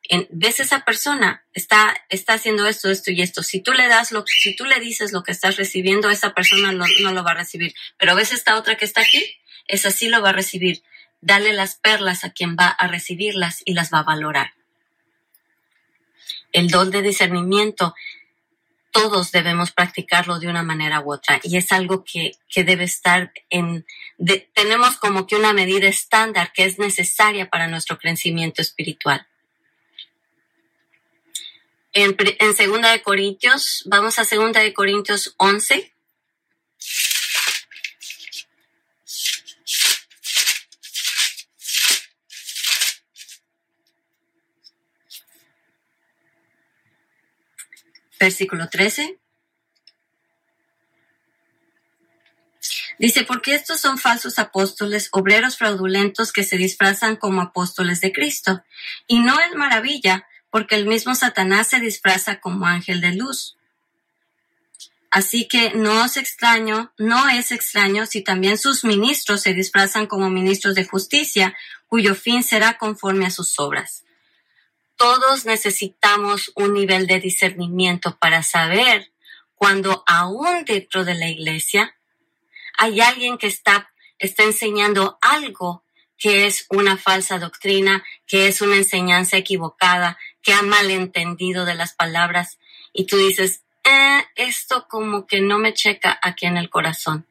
en, ves esa persona, está, está haciendo esto, esto y esto. Si tú le das lo, si tú le dices lo que estás recibiendo, esa persona no, no lo va a recibir. Pero ves esta otra que está aquí, esa sí lo va a recibir dale las perlas a quien va a recibirlas y las va a valorar. El don de discernimiento, todos debemos practicarlo de una manera u otra y es algo que, debe estar en, tenemos como que una medida estándar que es necesaria para nuestro crecimiento espiritual. En, en Corintios, vamos a segunda Corintios 11, versículo 13. Dice, porque estos son falsos apóstoles, obreros fraudulentos que se disfrazan como apóstoles de Cristo. Y no es maravilla, porque el mismo Satanás se disfraza como ángel de luz. Así que no es extraño, no es extraño si también sus ministros se disfrazan como ministros de justicia, cuyo fin será conforme a sus obras todos necesitamos un nivel de discernimiento para saber cuando aún dentro de la iglesia hay alguien que está, está enseñando algo que es una falsa doctrina, que es una enseñanza equivocada, que ha malentendido de las palabras y tú dices, eh, esto como que no me checa aquí en el corazón.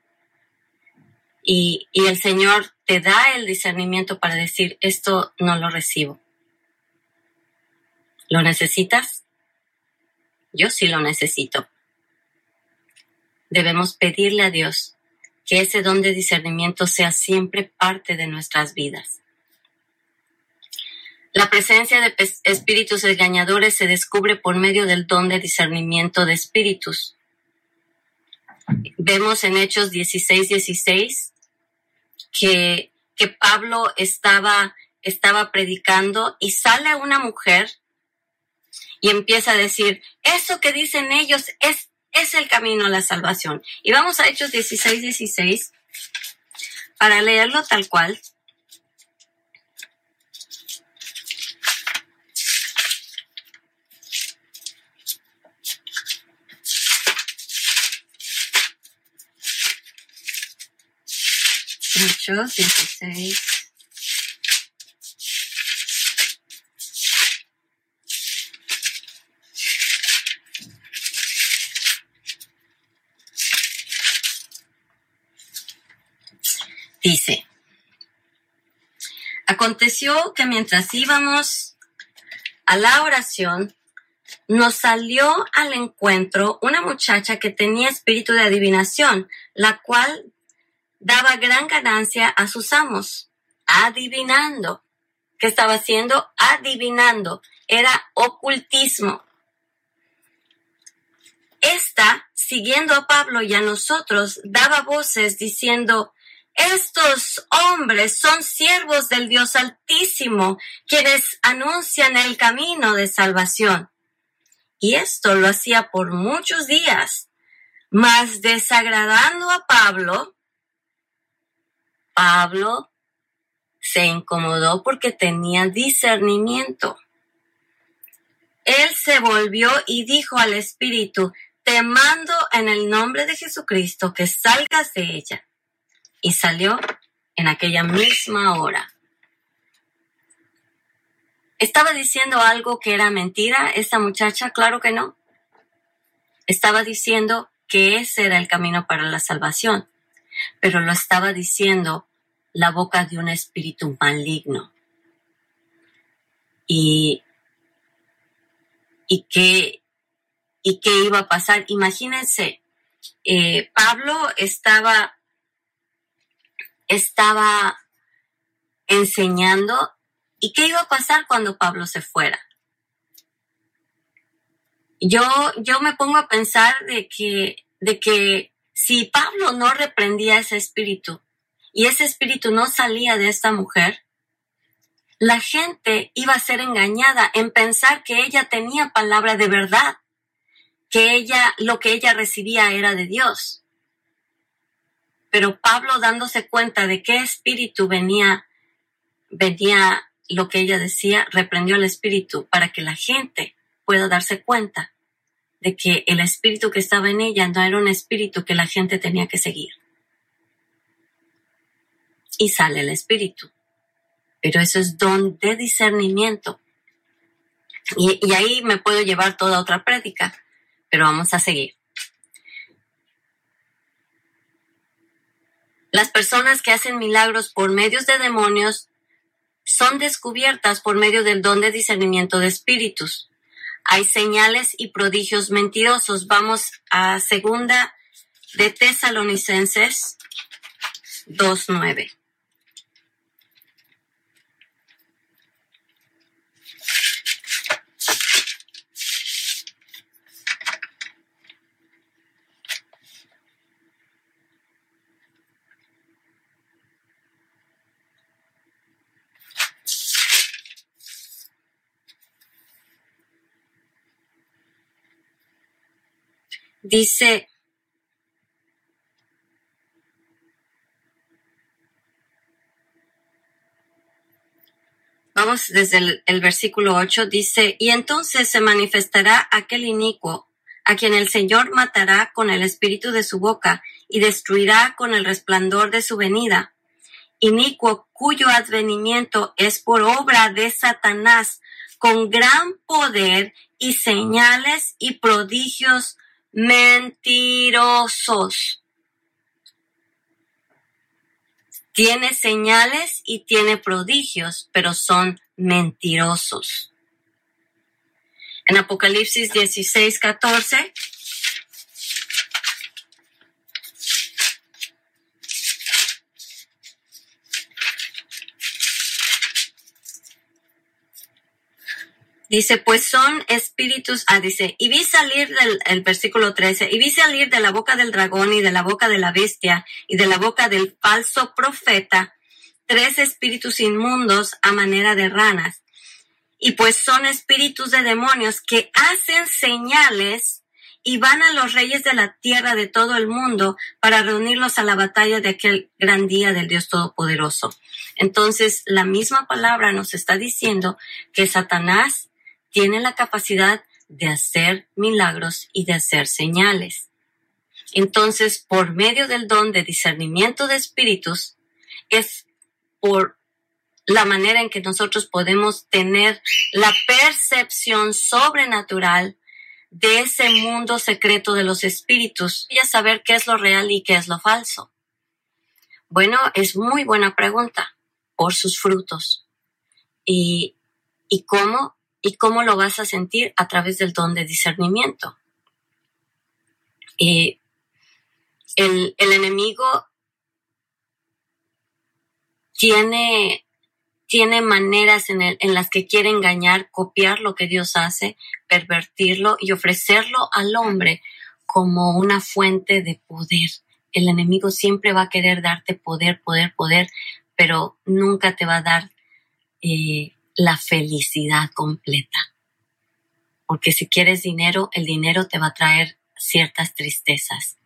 Y, y el Señor te da el discernimiento para decir, esto no lo recibo. ¿Lo necesitas? Yo sí lo necesito. Debemos pedirle a Dios que ese don de discernimiento sea siempre parte de nuestras vidas. La presencia de espíritus engañadores se descubre por medio del don de discernimiento de espíritus. Vemos en Hechos 16, 16 que, que Pablo estaba, estaba predicando y sale una mujer y empieza a decir, eso que dicen ellos es, es el camino a la salvación. Y vamos a Hechos 16, 16 para leerlo tal cual. Hechos 16. Dice, aconteció que mientras íbamos a la oración, nos salió al encuentro una muchacha que tenía espíritu de adivinación, la cual daba gran ganancia a sus amos, adivinando. ¿Qué estaba haciendo? Adivinando. Era ocultismo. Esta, siguiendo a Pablo y a nosotros, daba voces diciendo, estos hombres son siervos del Dios Altísimo, quienes anuncian el camino de salvación. Y esto lo hacía por muchos días, mas desagradando a Pablo, Pablo se incomodó porque tenía discernimiento. Él se volvió y dijo al Espíritu, te mando en el nombre de Jesucristo que salgas de ella y salió en aquella misma hora. ¿Estaba diciendo algo que era mentira esta muchacha? Claro que no. Estaba diciendo que ese era el camino para la salvación, pero lo estaba diciendo la boca de un espíritu maligno. Y, y qué, y iba a pasar. Imagínense, eh, Pablo estaba estaba enseñando ¿Y qué iba a pasar cuando Pablo se fuera? Yo, yo me pongo a pensar de que, de que si Pablo no reprendía ese espíritu y ese espíritu no salía de esta mujer, la gente iba a ser engañada en pensar que ella tenía palabra de verdad, que ella, lo que ella recibía era de Dios. Pero Pablo dándose cuenta de qué espíritu venía, venía lo que ella decía, reprendió al espíritu para que la gente pueda darse cuenta de que el espíritu que estaba en ella no era un espíritu que la gente tenía que seguir. Y sale el espíritu pero eso es don de discernimiento. Y, ahí me puedo llevar toda otra prédica, pero vamos a seguir. Las personas que hacen milagros por medios de demonios son descubiertas por medio del don de discernimiento de espíritus. Hay señales y prodigios mentirosos. Vamos a segunda de Tesalonicenses 2.9. dice, vamos desde el, versículo 8, dice, y entonces se manifestará aquel inicuo a quien el Señor matará con el espíritu de su boca y destruirá con el resplandor de su venida. Inicuo cuyo advenimiento es por obra de Satanás, con gran poder y señales y prodigios mentirosos. Tiene señales y tiene prodigios, pero son mentirosos. En Apocalipsis 16, 14 Dice, pues son espíritus, ah, dice, y vi salir del el versículo 13, y vi salir de la boca del dragón y de la boca de la bestia y de la boca del falso profeta tres espíritus inmundos a manera de ranas. Y pues son espíritus de demonios que hacen señales y van a los reyes de la tierra de todo el mundo para reunirlos a la batalla de aquel gran día del Dios Todopoderoso. Entonces, la misma palabra nos está diciendo que Satanás tiene la capacidad de hacer milagros y de hacer señales. Entonces, por medio del don de discernimiento de espíritus, es por la manera en que nosotros podemos tener la percepción sobrenatural de ese mundo secreto de los espíritus y a saber qué es lo real y qué es lo falso. Bueno, es muy buena pregunta por sus frutos. ¿Y, y cómo? Y cómo lo vas a sentir a través del don de discernimiento. Y el, enemigo tiene, tiene maneras en, en las que quiere engañar, copiar lo que Dios hace, pervertirlo y ofrecerlo al hombre como una fuente de poder. El enemigo siempre va a querer darte poder, poder, poder, pero nunca te va a dar eh, la felicidad completa. Porque si quieres dinero, el dinero te va a traer ciertas tristezas.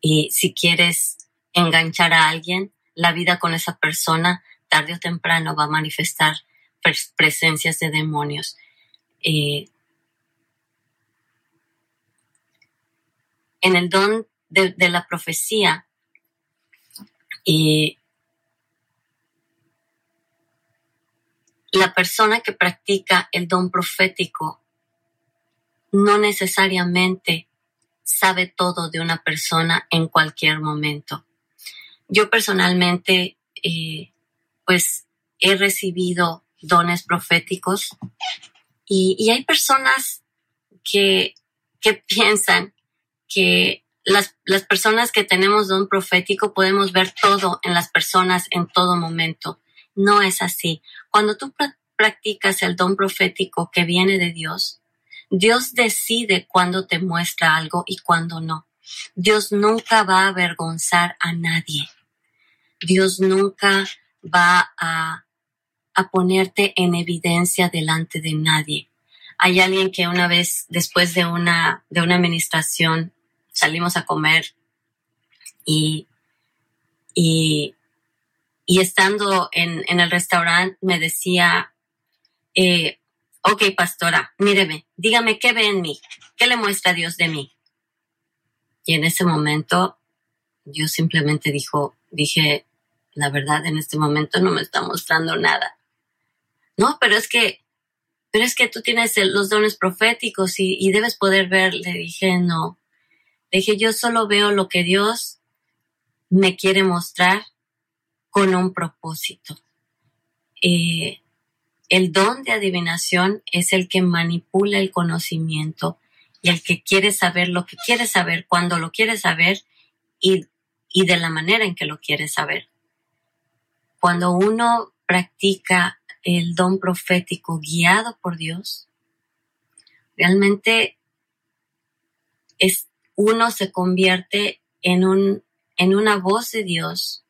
Y si quieres enganchar a alguien, la vida con esa persona tarde o temprano va a manifestar presencias de demonios. En el don de, de la profecía, y la persona que practica el don profético no necesariamente sabe todo de una persona en cualquier momento. Yo personalmente, eh, pues, he recibido dones proféticos y, hay personas que, que piensan que las, las personas que tenemos don profético podemos ver todo en las personas en todo momento no es así. Cuando tú practicas el don profético que viene de Dios, Dios decide cuándo te muestra algo y cuándo no. Dios nunca va a avergonzar a nadie. Dios nunca va a, a ponerte en evidencia delante de nadie. Hay alguien que una vez, después de una, de una administración, salimos a comer y, y, y estando en, en, el restaurante me decía, eh, ok, pastora, míreme, dígame qué ve en mí, qué le muestra Dios de mí. Y en ese momento yo simplemente dijo, dije, la verdad, en este momento no me está mostrando nada. No, pero es que, pero es que tú tienes los dones proféticos y, y debes poder ver. Le dije, no. Le dije, yo solo veo lo que Dios me quiere mostrar con un propósito. Eh, el don de adivinación es el que manipula el conocimiento y el que quiere saber lo que quiere saber, cuando lo quiere saber y, y de la manera en que lo quiere saber. Cuando uno practica el don profético guiado por Dios, realmente es, uno se convierte en, un, en una voz de Dios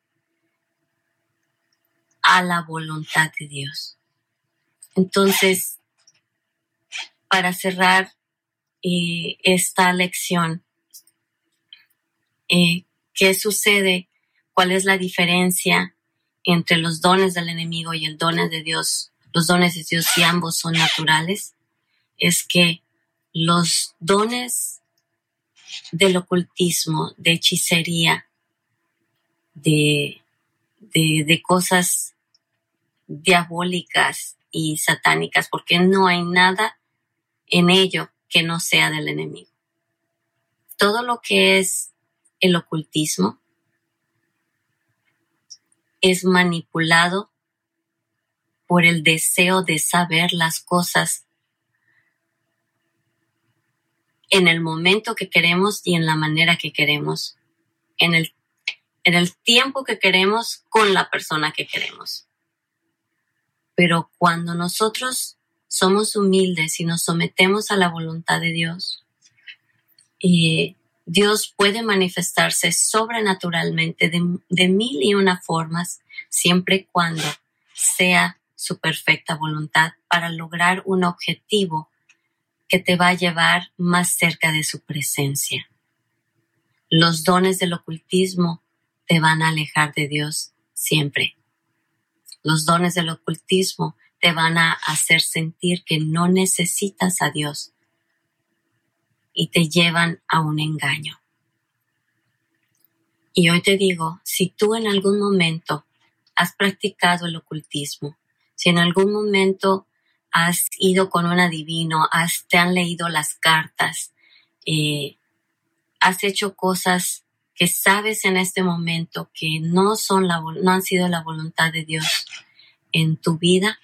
a la voluntad de Dios. Entonces, para cerrar eh, esta lección, eh, ¿qué sucede? ¿Cuál es la diferencia entre los dones del enemigo y el dones de Dios? Los dones de Dios, si ambos son naturales, es que los dones del ocultismo, de hechicería, de, de, de cosas diabólicas y satánicas, porque no hay nada en ello que no sea del enemigo. Todo lo que es el ocultismo es manipulado por el deseo de saber las cosas en el momento que queremos y en la manera que queremos, en el, en el tiempo que queremos, con la persona que queremos. Pero cuando nosotros somos humildes y nos sometemos a la voluntad de Dios, y Dios puede manifestarse sobrenaturalmente de, de mil y una formas, siempre y cuando sea su perfecta voluntad para lograr un objetivo que te va a llevar más cerca de su presencia. Los dones del ocultismo te van a alejar de Dios siempre. Los dones del ocultismo te van a hacer sentir que no necesitas a Dios y te llevan a un engaño. Y hoy te digo, si tú en algún momento has practicado el ocultismo, si en algún momento has ido con un adivino, has, te han leído las cartas, eh, has hecho cosas que sabes en este momento que no son la, no han sido la voluntad de Dios en tu vida,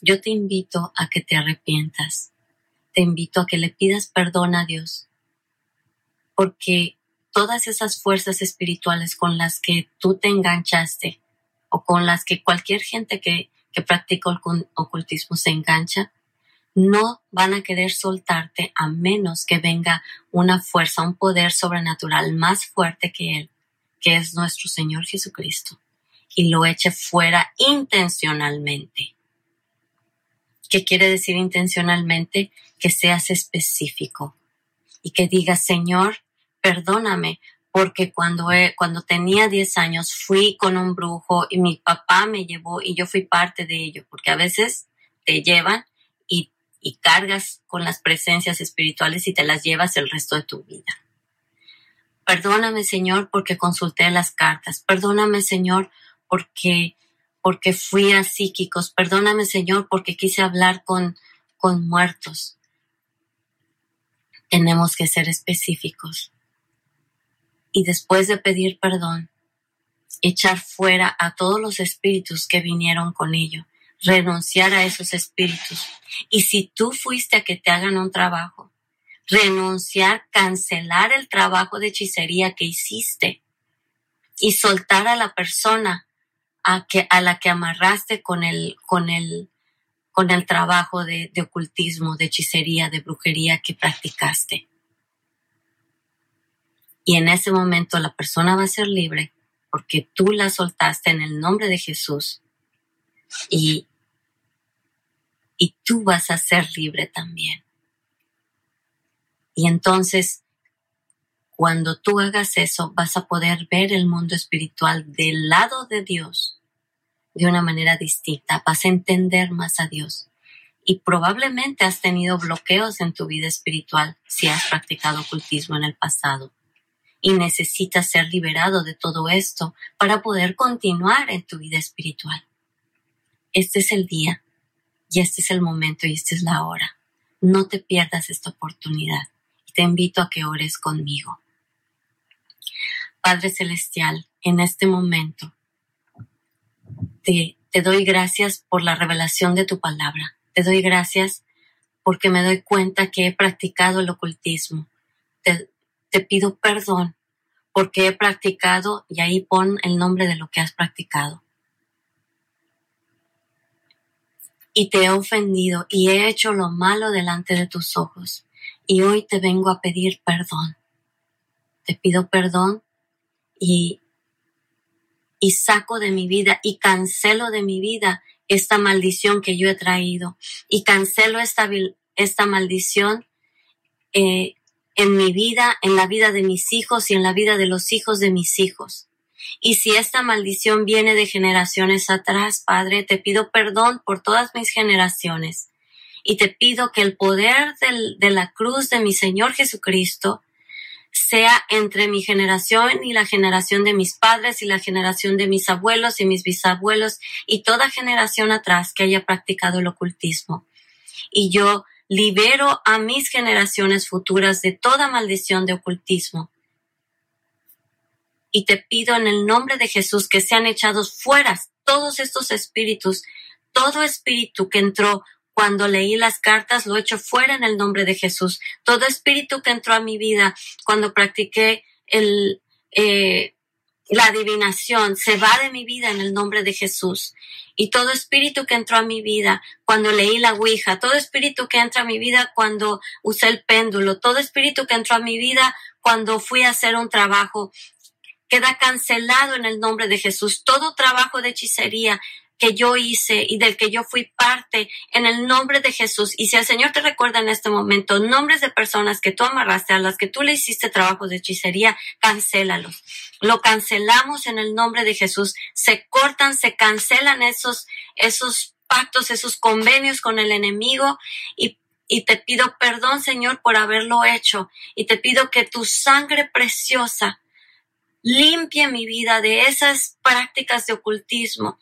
yo te invito a que te arrepientas. Te invito a que le pidas perdón a Dios. Porque todas esas fuerzas espirituales con las que tú te enganchaste o con las que cualquier gente que, que practica ocultismo se engancha, no van a querer soltarte a menos que venga una fuerza, un poder sobrenatural más fuerte que Él, que es nuestro Señor Jesucristo, y lo eche fuera intencionalmente. ¿Qué quiere decir intencionalmente? Que seas específico y que digas, Señor, perdóname, porque cuando, cuando tenía 10 años fui con un brujo y mi papá me llevó y yo fui parte de ello, porque a veces te llevan y cargas con las presencias espirituales y te las llevas el resto de tu vida. Perdóname, Señor, porque consulté las cartas. Perdóname, Señor, porque porque fui a psíquicos. Perdóname, Señor, porque quise hablar con con muertos. Tenemos que ser específicos. Y después de pedir perdón, echar fuera a todos los espíritus que vinieron con ello renunciar a esos espíritus. Y si tú fuiste a que te hagan un trabajo, renunciar, cancelar el trabajo de hechicería que hiciste y soltar a la persona a, que, a la que amarraste con el, con el, con el trabajo de, de ocultismo, de hechicería, de brujería que practicaste. Y en ese momento la persona va a ser libre porque tú la soltaste en el nombre de Jesús y, y tú vas a ser libre también. Y entonces, cuando tú hagas eso, vas a poder ver el mundo espiritual del lado de Dios de una manera distinta, vas a entender más a Dios. Y probablemente has tenido bloqueos en tu vida espiritual si has practicado ocultismo en el pasado y necesitas ser liberado de todo esto para poder continuar en tu vida espiritual. Este es el día y este es el momento y esta es la hora. No te pierdas esta oportunidad te invito a que ores conmigo. Padre Celestial, en este momento te, doy gracias por la revelación de tu palabra. Te doy gracias porque me doy cuenta que he practicado el ocultismo. Te pido perdón porque he practicado y ahí pon el nombre de lo que has practicado. Y te he ofendido y he hecho lo malo delante de tus ojos. Y hoy te vengo a pedir perdón. Te pido perdón y, y saco de mi vida y cancelo de mi vida esta maldición que yo he traído. Y cancelo esta, esta maldición eh, en mi vida, en la vida de mis hijos y en la vida de los hijos de mis hijos. Y si esta maldición viene de generaciones atrás, Padre, te pido perdón por todas mis generaciones. Y te pido que el poder de la cruz de mi Señor Jesucristo sea entre mi generación y la generación de mis padres y la generación de mis abuelos y mis bisabuelos y toda generación atrás que haya practicado el ocultismo. Y yo libero a mis generaciones futuras de toda maldición de ocultismo. Y te pido en el nombre de Jesús que sean echados fuera todos estos espíritus, todo espíritu que entró cuando leí las cartas, lo echo fuera en el nombre de Jesús. Todo espíritu que entró a mi vida cuando practiqué el, eh, la adivinación se va de mi vida en el nombre de Jesús. Y todo espíritu que entró a mi vida cuando leí la Ouija, todo espíritu que entra a mi vida cuando usé el péndulo, todo espíritu que entró a mi vida cuando fui a hacer un trabajo, queda cancelado en el nombre de Jesús. Todo trabajo de hechicería que yo hice y del que yo fui parte en el nombre de Jesús. Y si el Señor te recuerda en este momento nombres de personas que tú amarraste, a las que tú le hiciste trabajo de hechicería, cancélalos. Lo cancelamos en el nombre de Jesús. Se cortan, se cancelan esos, esos pactos, esos convenios con el enemigo y y te pido perdón, Señor, por haberlo hecho. Y te pido que tu sangre preciosa limpie mi vida de esas prácticas de ocultismo,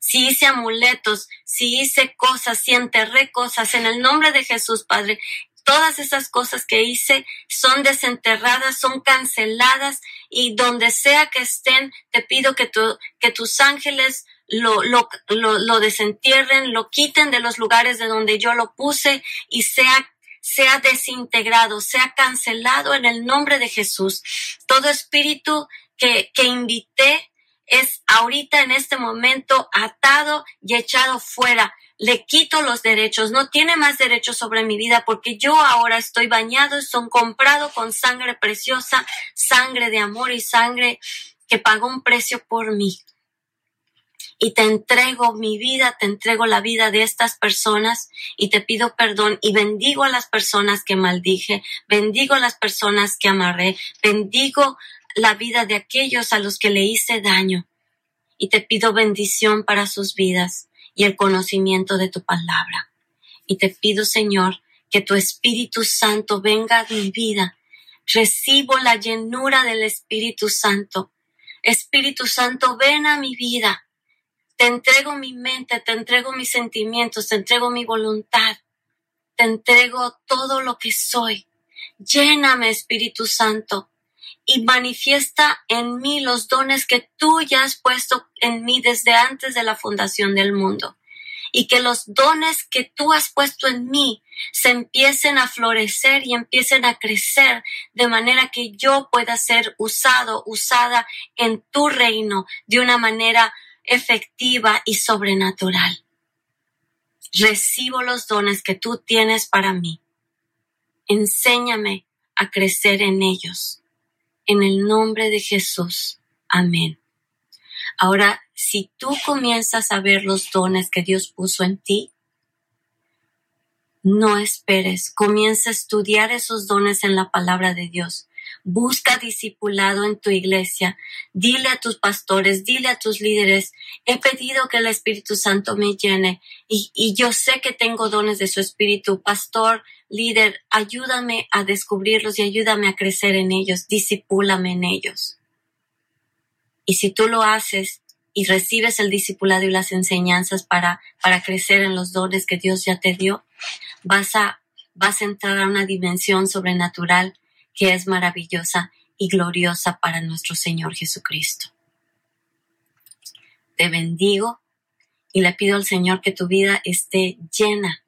si hice amuletos, si hice cosas, si enterré cosas en el nombre de Jesús, Padre. Todas esas cosas que hice son desenterradas, son canceladas y donde sea que estén, te pido que, tu, que tus ángeles lo, lo, lo, lo desentierren, lo quiten de los lugares de donde yo lo puse y sea sea desintegrado, sea cancelado en el nombre de Jesús. Todo espíritu que, que invité es ahorita en este momento atado y echado fuera. Le quito los derechos, no tiene más derechos sobre mi vida porque yo ahora estoy bañado y son comprado con sangre preciosa, sangre de amor y sangre que pagó un precio por mí. Y te entrego mi vida, te entrego la vida de estas personas y te pido perdón y bendigo a las personas que maldije, bendigo a las personas que amarré, bendigo la vida de aquellos a los que le hice daño. Y te pido bendición para sus vidas y el conocimiento de tu palabra. Y te pido, Señor, que tu Espíritu Santo venga a mi vida. Recibo la llenura del Espíritu Santo. Espíritu Santo, ven a mi vida. Te entrego mi mente, te entrego mis sentimientos, te entrego mi voluntad. Te entrego todo lo que soy. Lléname, Espíritu Santo y manifiesta en mí los dones que tú ya has puesto en mí desde antes de la fundación del mundo. Y que los dones que tú has puesto en mí se empiecen a florecer y empiecen a crecer de manera que yo pueda ser usado, usada en tu reino de una manera efectiva y sobrenatural. Recibo los dones que tú tienes para mí. Enséñame a crecer en ellos. En el nombre de Jesús. Amén. Ahora, si tú comienzas a ver los dones que Dios puso en ti, no esperes, comienza a estudiar esos dones en la palabra de Dios. Busca discipulado en tu iglesia. Dile a tus pastores, dile a tus líderes, he pedido que el Espíritu Santo me llene y, yo sé que tengo dones de su Espíritu. Pastor, líder, ayúdame a descubrirlos y ayúdame a crecer en ellos. Disipúlame en ellos. Y si tú lo haces y recibes el discipulado y las enseñanzas para, para crecer en los dones que Dios ya te dio, vas a, vas a entrar a una dimensión sobrenatural que es maravillosa y gloriosa para nuestro Señor Jesucristo. Te bendigo y le pido al Señor que tu vida esté llena,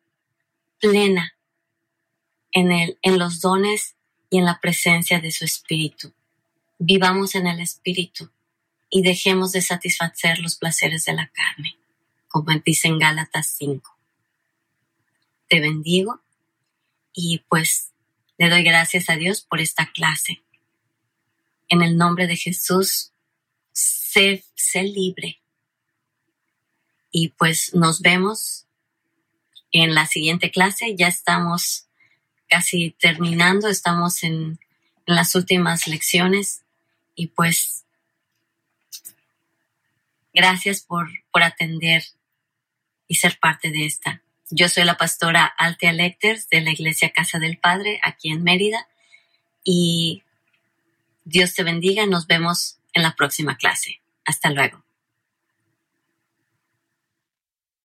plena en, en los dones y en la presencia de su Espíritu. Vivamos en el Espíritu y dejemos de satisfacer los placeres de la carne, como dice en Gálatas 5 te bendigo y pues le doy gracias a Dios por esta clase. En el nombre de Jesús, sé, libre. Y pues nos vemos en la siguiente clase. Ya estamos casi terminando, estamos en, en las últimas lecciones y pues gracias por, por atender y ser parte de esta. Yo soy la pastora Altea Lecters de la Iglesia Casa del Padre aquí en Mérida y Dios te bendiga. Nos vemos en la próxima clase. Hasta luego.